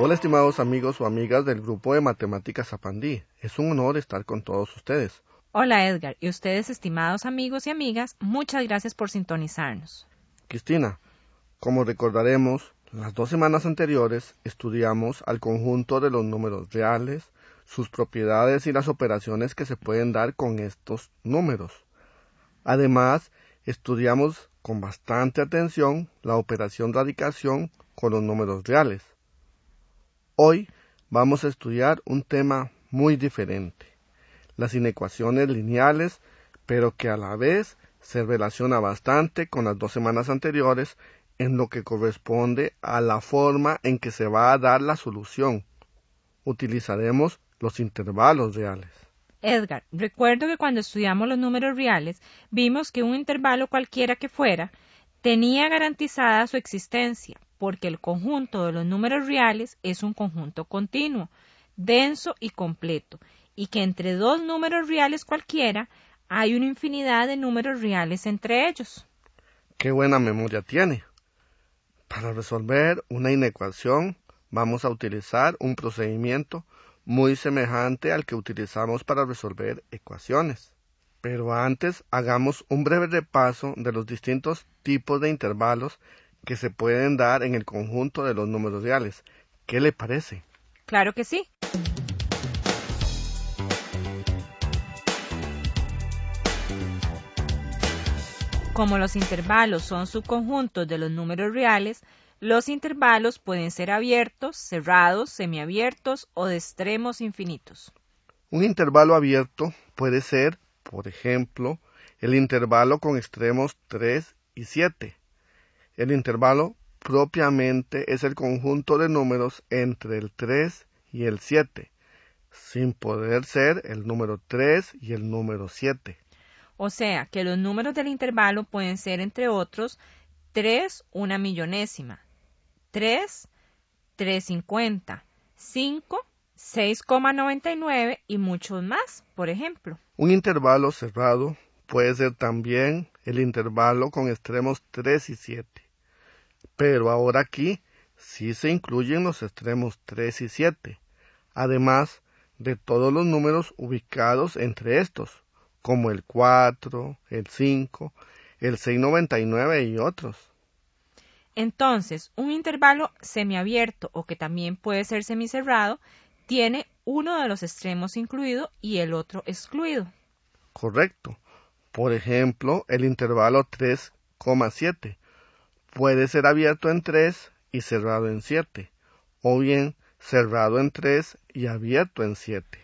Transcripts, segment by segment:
Hola estimados amigos o amigas del grupo de matemáticas Apandí. Es un honor estar con todos ustedes. Hola Edgar y ustedes estimados amigos y amigas, muchas gracias por sintonizarnos. Cristina, como recordaremos, las dos semanas anteriores estudiamos al conjunto de los números reales, sus propiedades y las operaciones que se pueden dar con estos números. Además, estudiamos con bastante atención la operación radicación con los números reales. Hoy vamos a estudiar un tema muy diferente, las inecuaciones lineales, pero que a la vez se relaciona bastante con las dos semanas anteriores en lo que corresponde a la forma en que se va a dar la solución. Utilizaremos los intervalos reales. Edgar, recuerdo que cuando estudiamos los números reales vimos que un intervalo cualquiera que fuera tenía garantizada su existencia, porque el conjunto de los números reales es un conjunto continuo, denso y completo, y que entre dos números reales cualquiera hay una infinidad de números reales entre ellos. Qué buena memoria tiene. Para resolver una inecuación vamos a utilizar un procedimiento muy semejante al que utilizamos para resolver ecuaciones. Pero antes hagamos un breve repaso de los distintos tipos de intervalos que se pueden dar en el conjunto de los números reales. ¿Qué le parece? Claro que sí. Como los intervalos son subconjuntos de los números reales, los intervalos pueden ser abiertos, cerrados, semiabiertos o de extremos infinitos. Un intervalo abierto puede ser, por ejemplo, el intervalo con extremos 3 y 7. El intervalo propiamente es el conjunto de números entre el 3 y el 7, sin poder ser el número 3 y el número 7. O sea que los números del intervalo pueden ser, entre otros, 3 una millonésima, 3, 350, 5, 6,99 y muchos más, por ejemplo. Un intervalo cerrado puede ser también el intervalo con extremos 3 y 7. Pero ahora aquí sí se incluyen los extremos 3 y 7, además de todos los números ubicados entre estos, como el 4, el 5, el 699 y otros. Entonces, un intervalo semiabierto o que también puede ser semicerrado tiene uno de los extremos incluido y el otro excluido. Correcto. Por ejemplo, el intervalo 3,7 puede ser abierto en 3 y cerrado en 7, o bien cerrado en 3 y abierto en 7.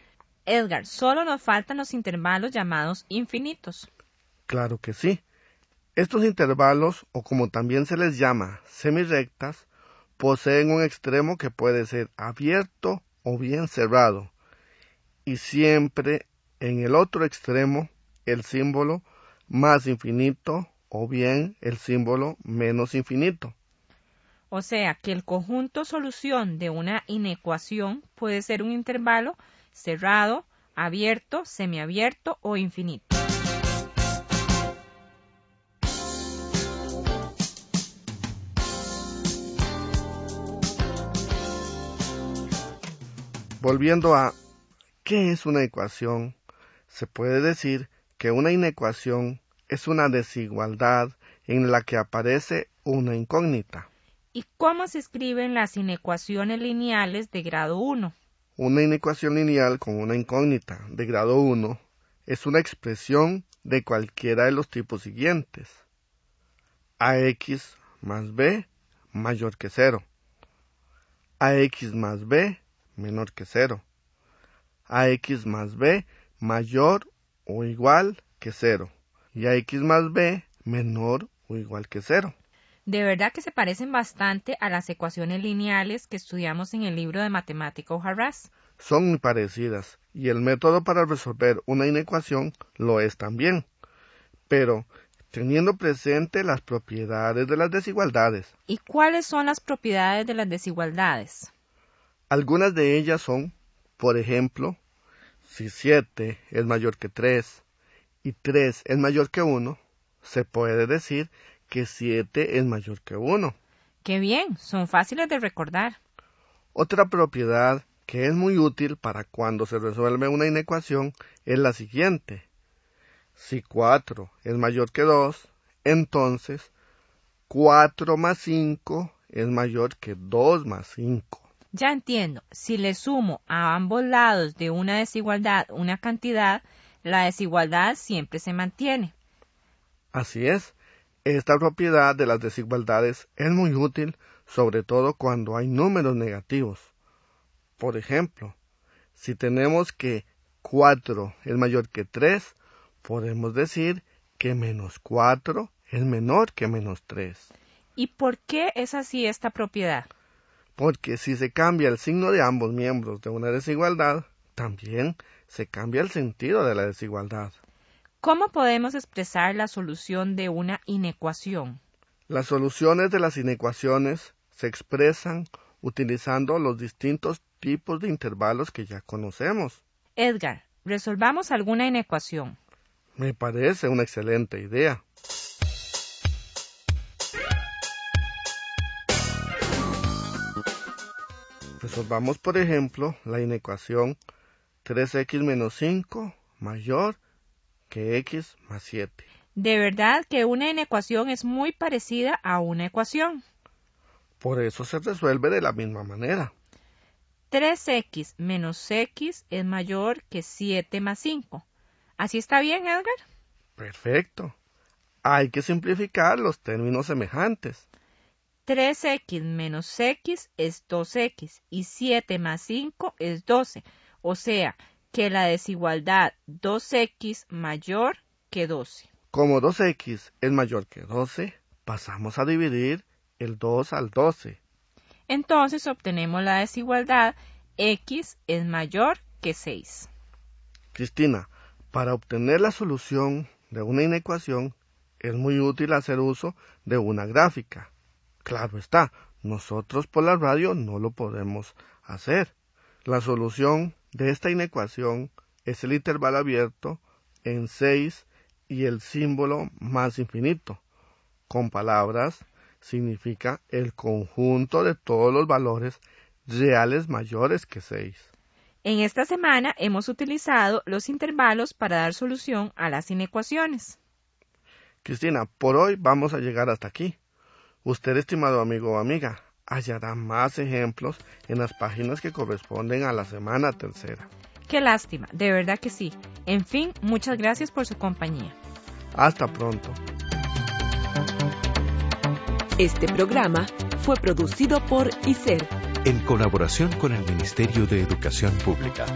Edgar, solo nos faltan los intervalos llamados infinitos. Claro que sí. Estos intervalos, o como también se les llama semirectas, poseen un extremo que puede ser abierto o bien cerrado, y siempre en el otro extremo el símbolo más infinito o bien el símbolo menos infinito. O sea que el conjunto solución de una inecuación puede ser un intervalo cerrado, abierto, semiabierto o infinito. Volviendo a ¿qué es una ecuación? Se puede decir que una inecuación es una desigualdad en la que aparece una incógnita. ¿Y cómo se escriben las inecuaciones lineales de grado 1? Una inecuación lineal con una incógnita de grado 1 es una expresión de cualquiera de los tipos siguientes. ax más b mayor que 0. ax más b menor que 0. ax más b mayor o igual que 0 y a x más b menor o igual que 0. De verdad que se parecen bastante a las ecuaciones lineales que estudiamos en el libro de matemática Harras. Son muy parecidas y el método para resolver una inecuación lo es también. Pero teniendo presente las propiedades de las desigualdades. ¿Y cuáles son las propiedades de las desigualdades? Algunas de ellas son, por ejemplo, si 7 es mayor que 3 y 3 es mayor que 1, se puede decir que 7 es mayor que 1. Qué bien, son fáciles de recordar. Otra propiedad que es muy útil para cuando se resuelve una inecuación es la siguiente. Si 4 es mayor que 2, entonces 4 más 5 es mayor que 2 más 5. Ya entiendo, si le sumo a ambos lados de una desigualdad una cantidad, la desigualdad siempre se mantiene. Así es, esta propiedad de las desigualdades es muy útil, sobre todo cuando hay números negativos. Por ejemplo, si tenemos que 4 es mayor que 3, podemos decir que menos 4 es menor que menos 3. ¿Y por qué es así esta propiedad? Porque si se cambia el signo de ambos miembros de una desigualdad, también se cambia el sentido de la desigualdad. ¿Cómo podemos expresar la solución de una inecuación? Las soluciones de las inecuaciones se expresan utilizando los distintos tipos de intervalos que ya conocemos. Edgar, resolvamos alguna inecuación. Me parece una excelente idea. Resolvamos, por ejemplo, la inecuación 3x menos 5 mayor que x más 7. De verdad que una inecuación es muy parecida a una ecuación. Por eso se resuelve de la misma manera. 3x menos x es mayor que 7 más 5. ¿Así está bien, Edgar? Perfecto. Hay que simplificar los términos semejantes. 3x menos x es 2x y 7 más 5 es 12. O sea, que la desigualdad 2x mayor que 12. Como 2x es mayor que 12, pasamos a dividir el 2 al 12. Entonces obtenemos la desigualdad x es mayor que 6. Cristina, para obtener la solución de una inecuación es muy útil hacer uso de una gráfica. Claro está, nosotros por la radio no lo podemos hacer. La solución de esta inecuación es el intervalo abierto en 6 y el símbolo más infinito. Con palabras, significa el conjunto de todos los valores reales mayores que 6. En esta semana hemos utilizado los intervalos para dar solución a las inecuaciones. Cristina, por hoy vamos a llegar hasta aquí. Usted, estimado amigo o amiga, hallará más ejemplos en las páginas que corresponden a la semana tercera. Qué lástima, de verdad que sí. En fin, muchas gracias por su compañía. Hasta pronto. Este programa fue producido por ICER en colaboración con el Ministerio de Educación Pública.